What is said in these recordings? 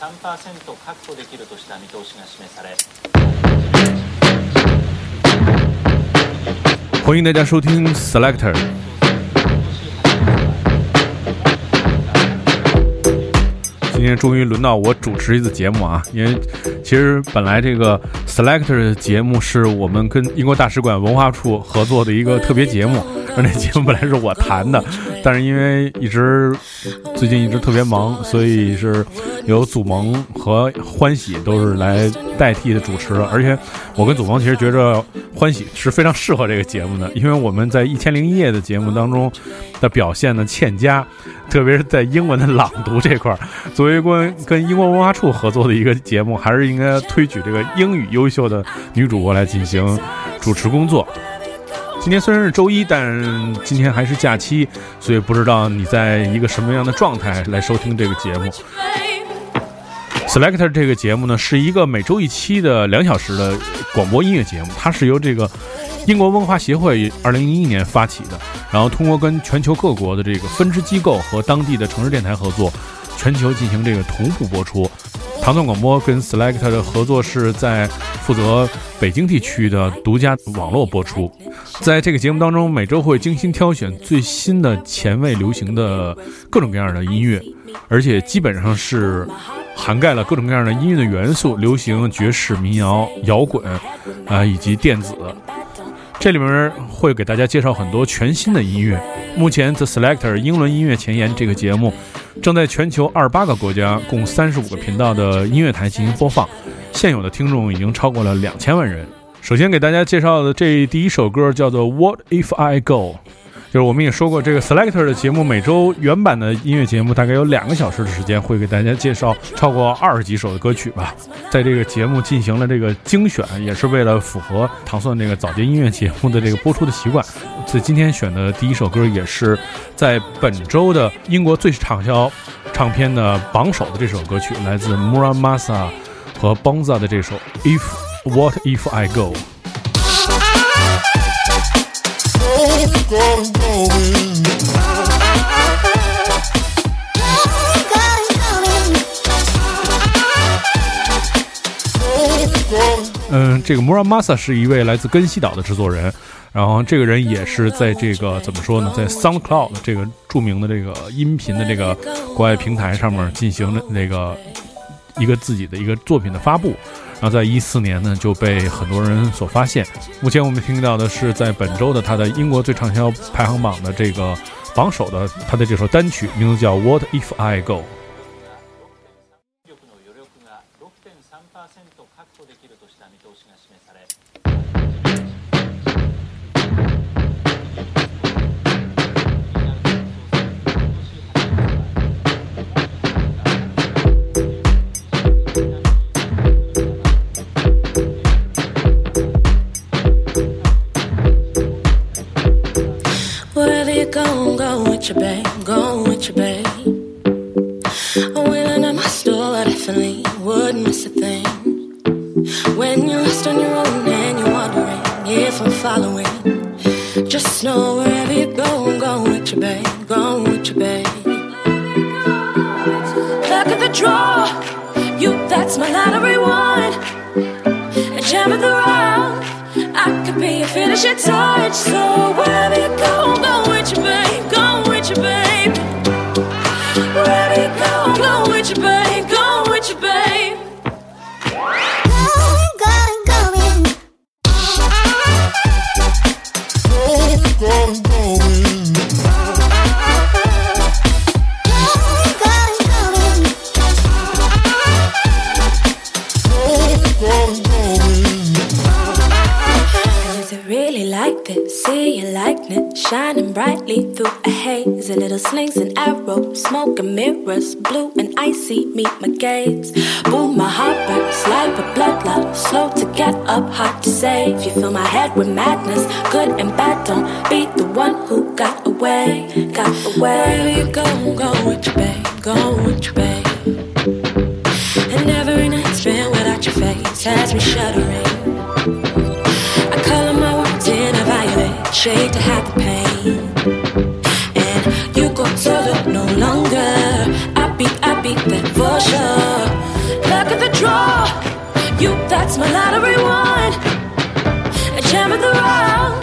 確保できるとした見通しが示され欢迎大家收听 Selector。今天终于轮到我主持一次节目啊！因为其实本来这个 Selector 的节目是我们跟英国大使馆文化处合作的一个特别节目，而那节目本来是我谈的，但是因为一直最近一直特别忙，所以是由祖萌和欢喜都是来代替的主持了。而且我跟祖萌其实觉着欢喜是非常适合这个节目的，因为我们在一千零一夜的节目当中的表现呢欠佳。特别是在英文的朗读这块儿，作为跟跟英国文化处合作的一个节目，还是应该推举这个英语优秀的女主播来进行主持工作。今天虽然是周一，但今天还是假期，所以不知道你在一个什么样的状态来收听这个节目。Selector 这个节目呢，是一个每周一期的两小时的广播音乐节目，它是由这个。英国文化协会二零一一年发起的，然后通过跟全球各国的这个分支机构和当地的城市电台合作，全球进行这个同步播出。唐宋广播跟 Select 的合作是在负责北京地区的独家网络播出。在这个节目当中，每周会精心挑选最新的前卫流行的各种各样的音乐，而且基本上是涵盖了各种各样的音乐的元素：流行、爵士、民谣、摇滚啊，以及电子。这里面会给大家介绍很多全新的音乐。目前，The Selector 英伦音乐前沿这个节目正在全球二十八个国家、共三十五个频道的音乐台进行播放，现有的听众已经超过了两千万人。首先给大家介绍的这第一首歌叫做《What If I Go》。就是我们也说过，这个 Selector 的节目每周原版的音乐节目大概有两个小时的时间，会给大家介绍超过二十几首的歌曲吧。在这个节目进行了这个精选，也是为了符合唐蒜那个早间音乐节目的这个播出的习惯。所以今天选的第一首歌，也是在本周的英国最畅销唱片的榜首的这首歌曲，来自 Muramasa 和 Bonza 的这首 If What If I Go。嗯，这个 Muramasa 是一位来自根西岛的制作人，然后这个人也是在这个怎么说呢，在 SoundCloud 这个著名的这个音频的这个国外平台上面进行的那个一个自己的一个作品的发布。然后在一四年呢，就被很多人所发现。目前我们听到的是在本周的他的英国最畅销排行榜的这个榜首的他的这首单曲，名字叫《What If I Go》。away. Back of the drawer, you that's my lottery one. A jam of the rough, I could be a finishing touch. So wherever you go, go with you, babe, go with you, babe. Shining brightly through a haze. A little slings and arrows, smoke and mirrors, blue and icy meet my gaze. Boom, my heart bursts like a blood love, slow to get up, hard to save. You fill my head with madness, good and bad. Don't be the one who got away, got away. Wherever you go, go with you, babe, go with you, babe. And every night spent without your face has me shuddering. I color my words in a violet shade to hide the pain. Beat, that for sure. Luck of the draw, you, that's my lottery one. A gem of the rough,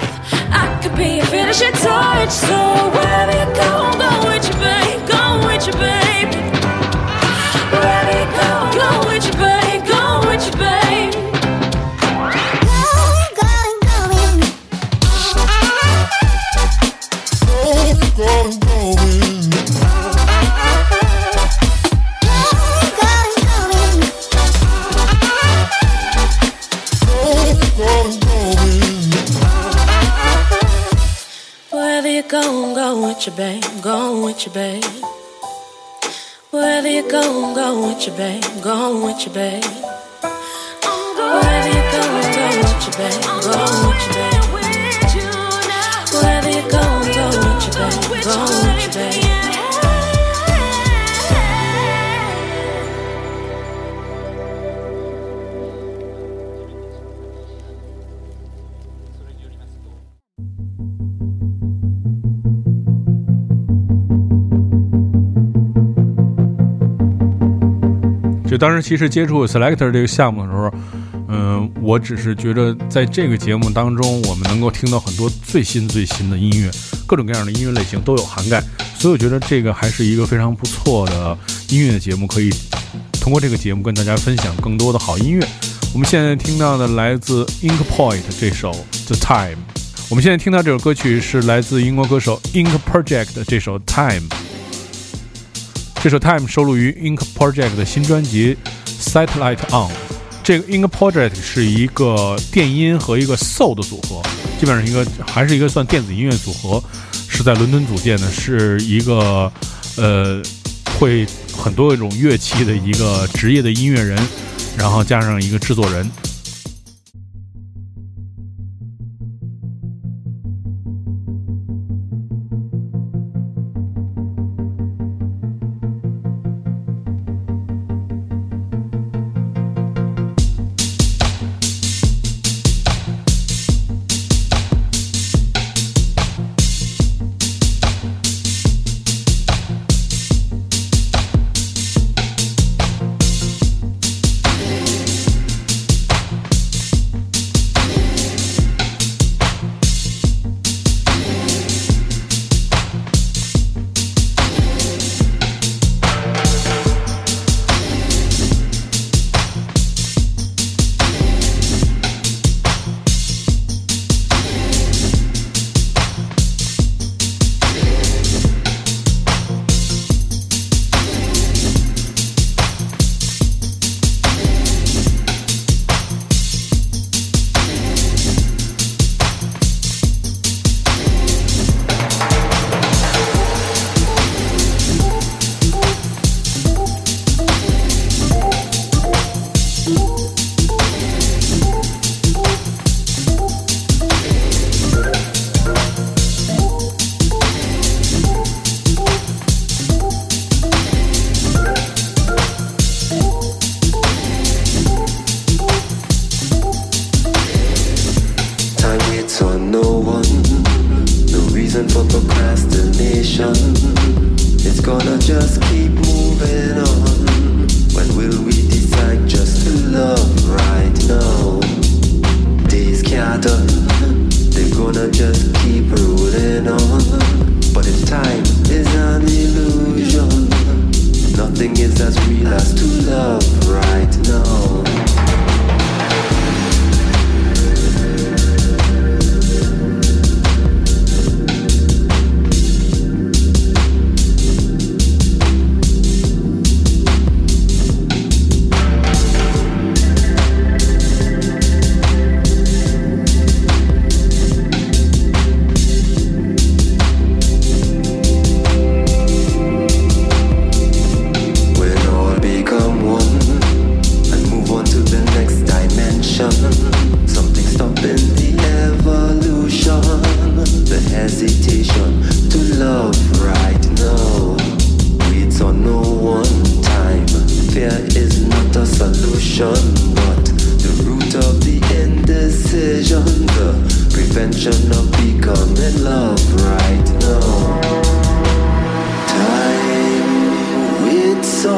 I could be a finishing touch. So wherever you go, go with you, babe, go with you, babe. with you, babe. Wherever you go, I'm with your babe. I'm with your babe. 当时其实接触 Selector 这个项目的时候，嗯，我只是觉得在这个节目当中，我们能够听到很多最新最新的音乐，各种各样的音乐类型都有涵盖，所以我觉得这个还是一个非常不错的音乐节目，可以通过这个节目跟大家分享更多的好音乐。我们现在听到的来自 Ink Point 这首《The Time》，我们现在听到这首歌曲是来自英国歌手 Ink Project 的这首《Time》。这首《Time》收录于 Ink Project 的新专辑《Satellite On》。这个 Ink Project 是一个电音和一个 Soul 的组合，基本上一个还是一个算电子音乐组合，是在伦敦组建的，是一个呃会很多种乐器的一个职业的音乐人，然后加上一个制作人。Nothing is as real as to love right now.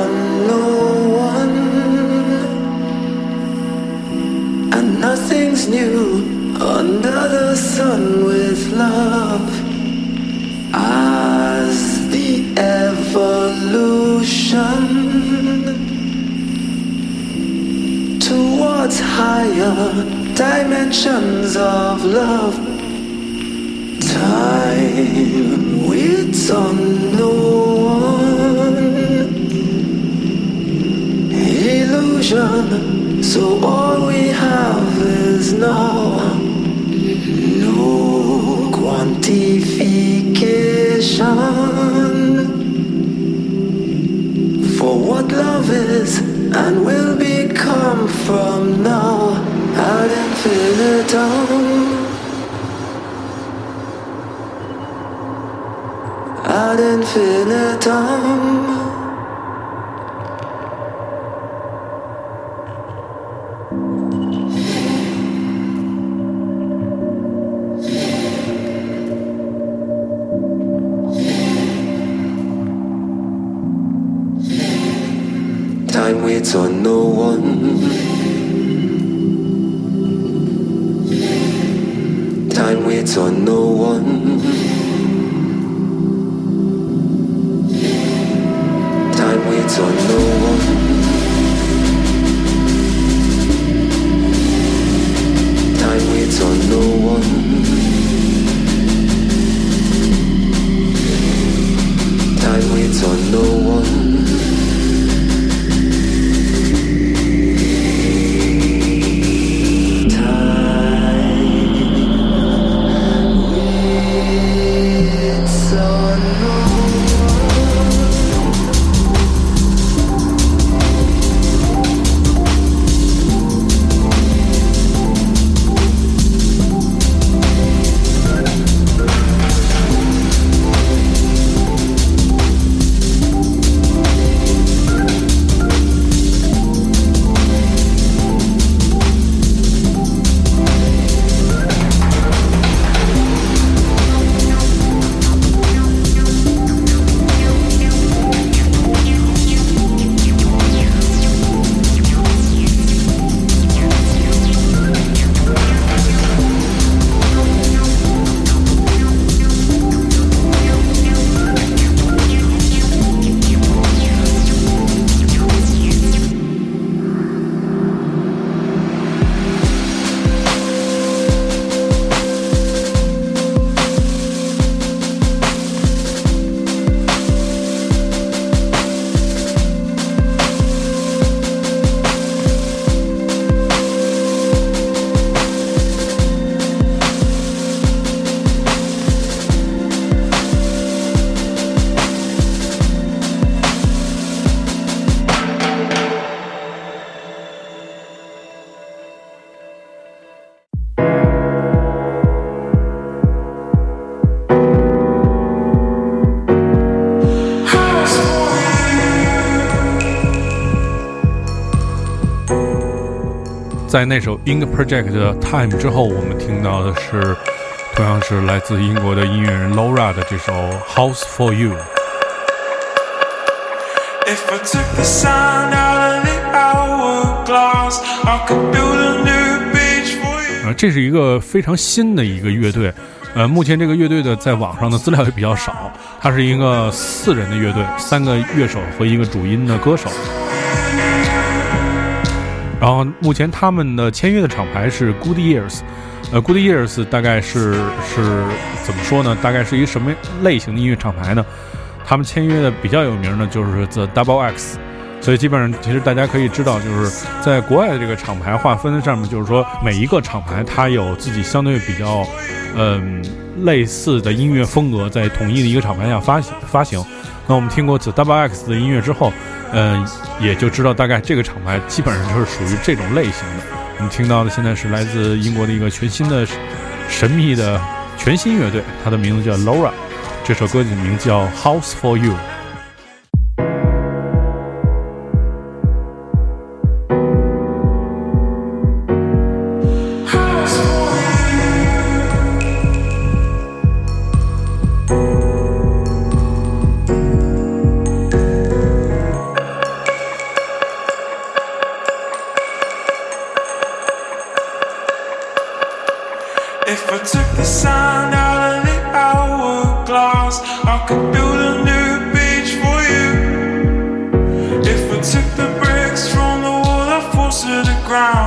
101 and nothing's new under the sun with love as the evolution towards higher dimensions of love time waits unknown. Illusion, so all we have is now. No quantification for what love is and will become from now ad infinitum. Ad infinitum. Waits on no one. Time waits on no one. Time waits on no one. 在那首 In the Project 的 Time 之后，我们听到的是同样是来自英国的音乐人 Laura 的这首 House for You。If I took the sound out of the hourglass, I could build a new beach for you. 啊，这是一个非常新的一个乐队，呃，目前这个乐队的在网上的资料也比较少，它是一个四人的乐队，三个乐手和一个主音的歌手。然后目前他们的签约的厂牌是 Good Years，呃，Good Years 大概是是怎么说呢？大概是一个什么类型的音乐厂牌呢？他们签约的比较有名的就是 The Double X，所以基本上其实大家可以知道，就是在国外的这个厂牌划分上面，就是说每一个厂牌它有自己相对比较嗯、类似的音乐风格，在统一的一个厂牌下发行发行。那我们听过 The Double X 的音乐之后，嗯、也就知道大概这个厂牌基本上就是属于这种类型的。我们听到的现在是来自英国的一个全新的神秘的全新乐队，它的名字叫 Laura，这首歌的名字叫 House for You。Ground,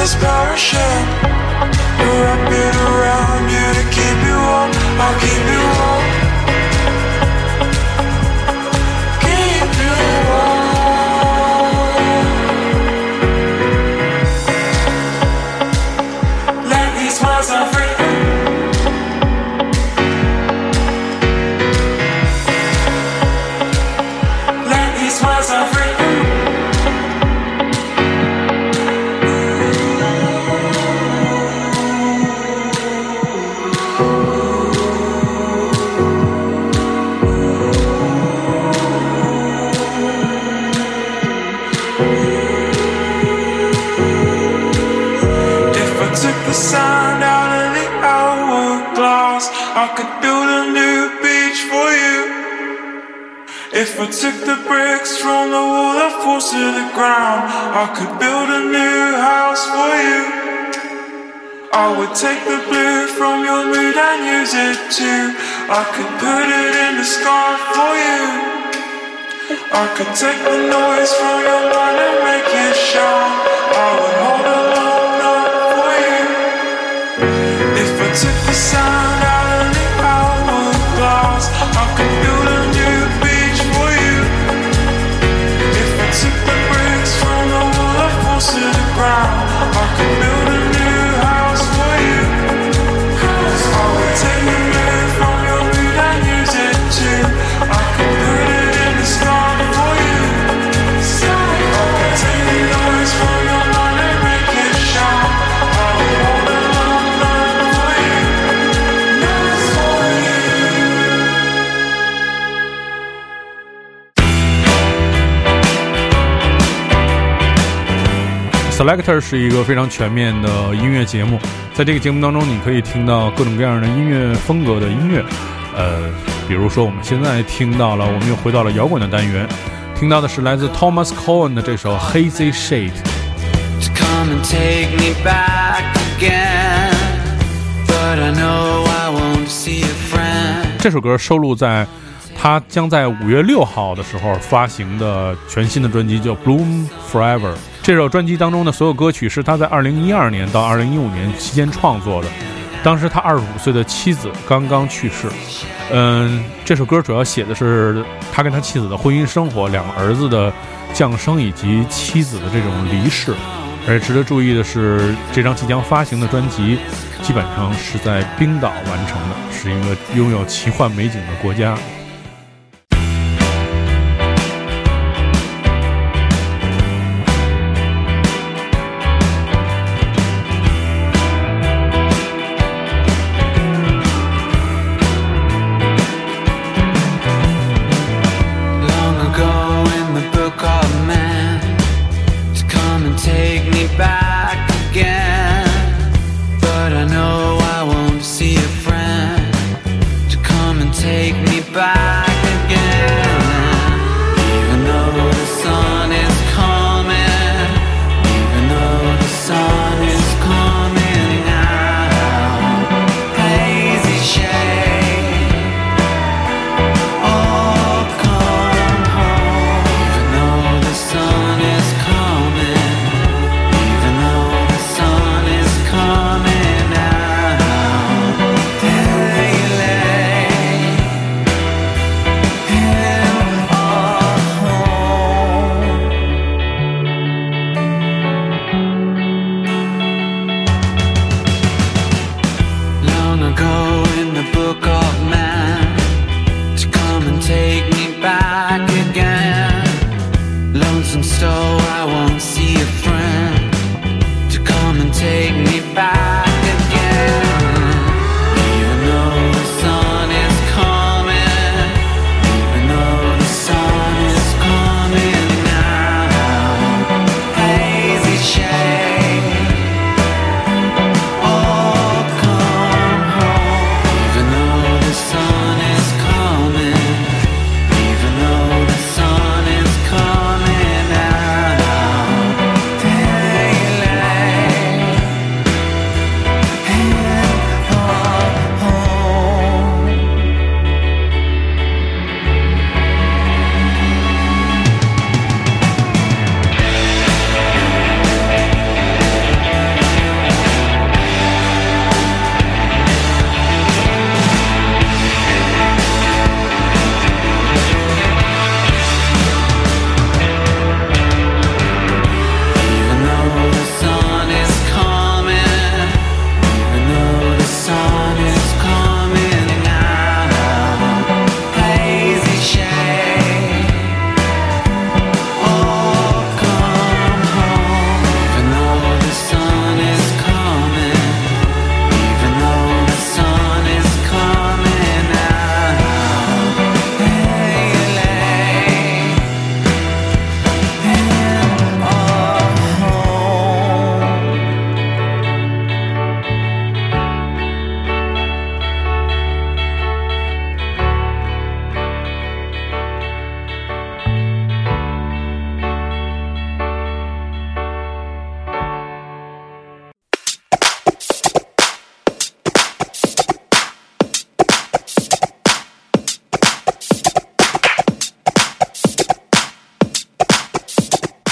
this parachute, falls to the ground, I could build a new house for you. I would take the blue from your mood and use it too. I could put it in the sky for you. I could take the noise from your mind and make it shout. I would hold a long note for you. If I took the sound Vector 是一个非常全面的音乐节目，在这个节目当中，你可以听到各种各样的音乐风格的音乐，呃，比如说我们现在听到了，我们又回到了摇滚的单元，听到的是来自 Thomas Cohen 的这首 Hazy Shade。这首歌收录在他将在五月六号的时候发行的全新的专辑，叫《Bloom Forever》。这首专辑当中的所有歌曲是他在二零一二年到二零一五年期间创作的。当时他二十五岁的妻子刚刚去世。嗯，这首歌主要写的是他跟他妻子的婚姻生活、两个儿子的降生以及妻子的这种离世。而值得注意的是，这张即将发行的专辑基本上是在冰岛完成的，是一个拥有奇幻美景的国家。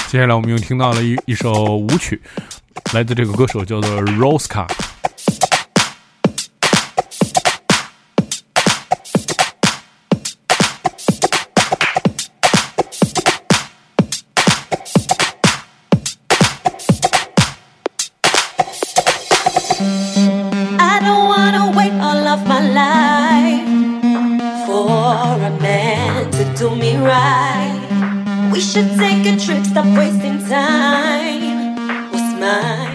接下来我们又听到了一一首舞曲，来自这个歌手叫做 Roska。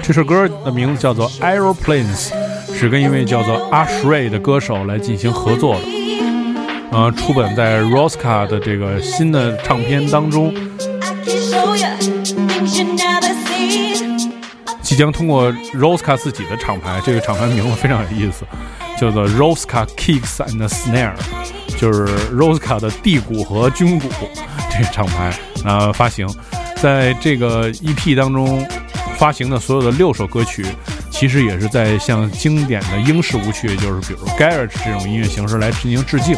这首歌的名字叫做《Aeroplanes》，是跟一位叫做阿 s h r y 的歌手来进行合作的。呃，出本在 Rosca 的这个新的唱片当中，即将通过 Rosca 自己的厂牌，这个厂牌名字非常有意思，叫做 Rosca Kicks and Snare，就是 Rosca 的低鼓和军鼓这个厂牌，啊，发行。在这个 EP 当中发行的所有的六首歌曲，其实也是在向经典的英式舞曲，就是比如 Garage 这种音乐形式来进行致敬。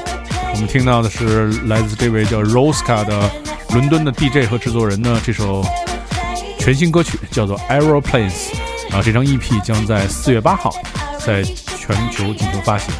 我们听到的是来自这位叫 Roska 的伦敦的 DJ 和制作人的这首全新歌曲叫做 Aeroplanes，然后这张 EP 将在四月八号在全球进行发行。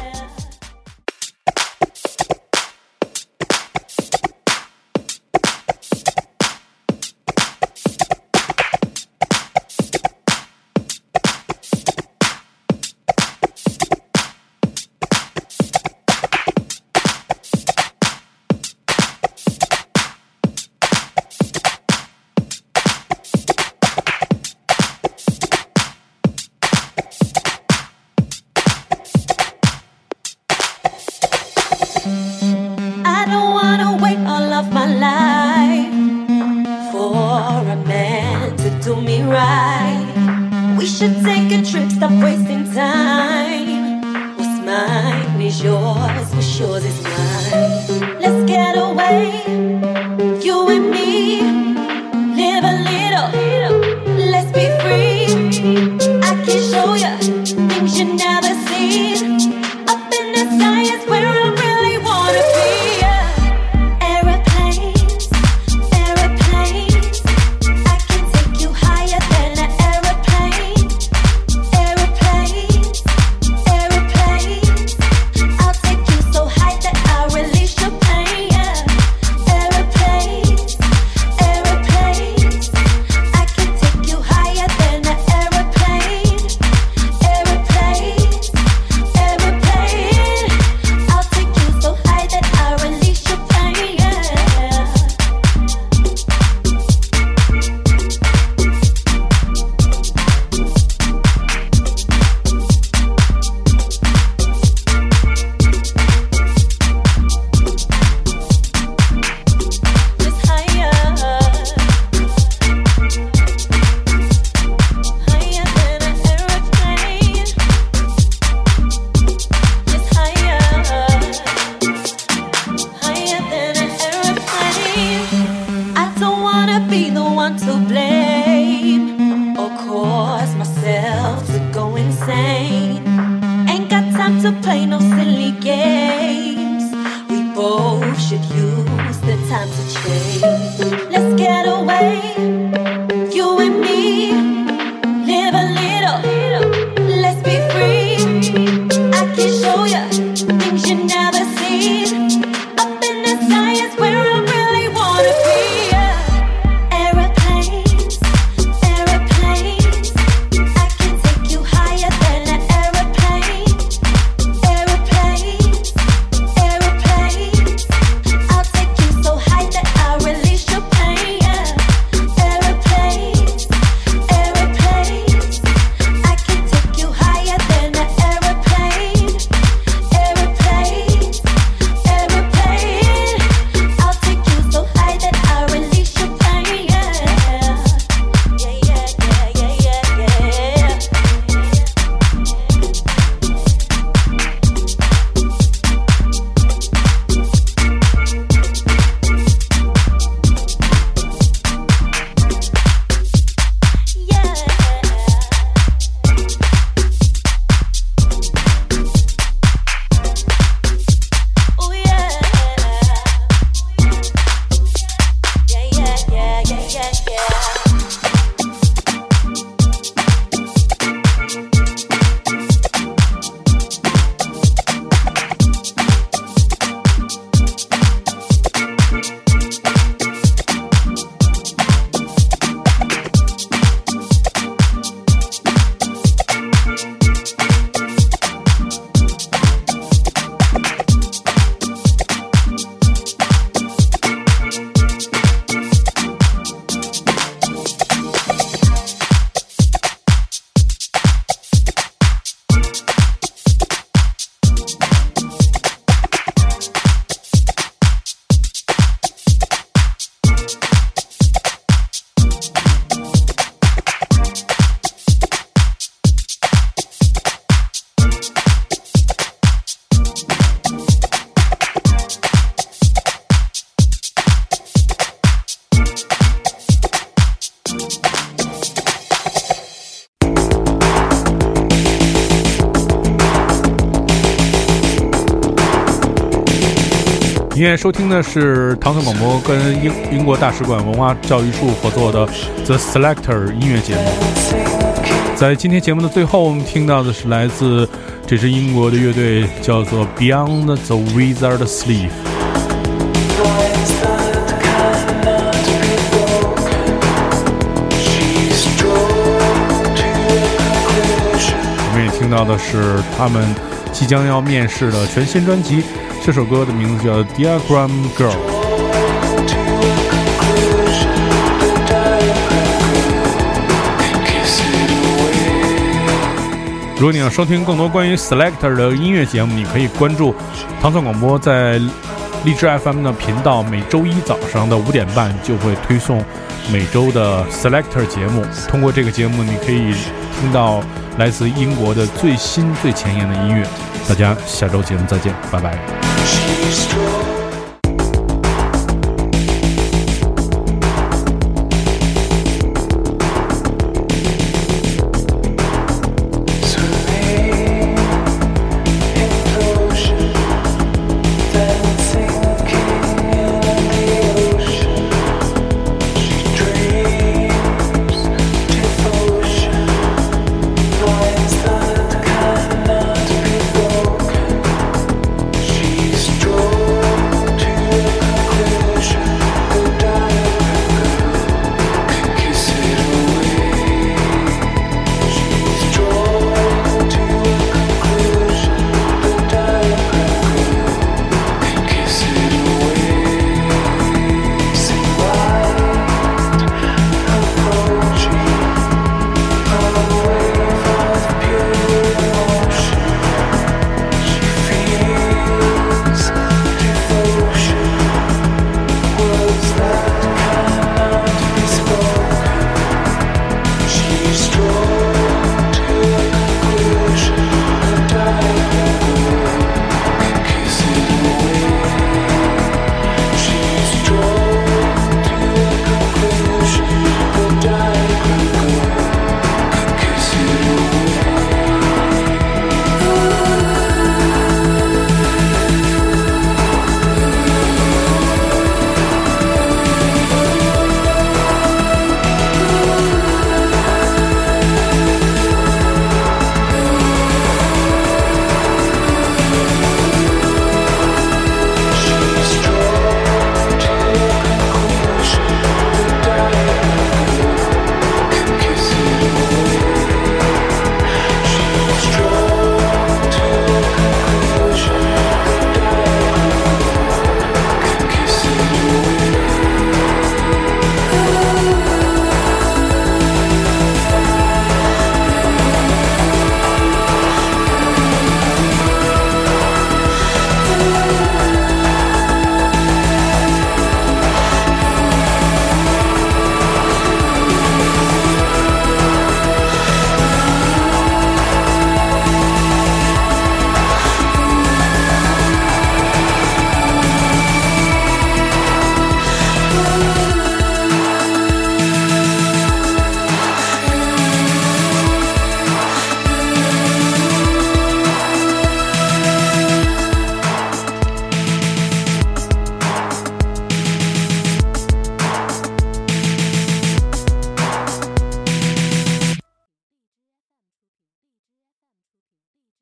您现在收听的是唐宋广播跟英英国大使馆文化教育处合作的 The Selector 音乐节目。在今天节目的最后，我们听到的是来自这支英国的乐队，叫做 Beyond the Wizard Sleep。我们也听到的是他们即将要面世的全新专辑，这首歌的名字叫《Diagram Girl》。如果你要收听更多关于 Selector 的音乐节目，你可以关注唐宋广播在荔枝 FM 的频道，每周一早上的五点半就会推送每周的 Selector 节目。通过这个节目，你可以听到来自英国的最新最前沿的音乐。大家下周节目再见，拜拜。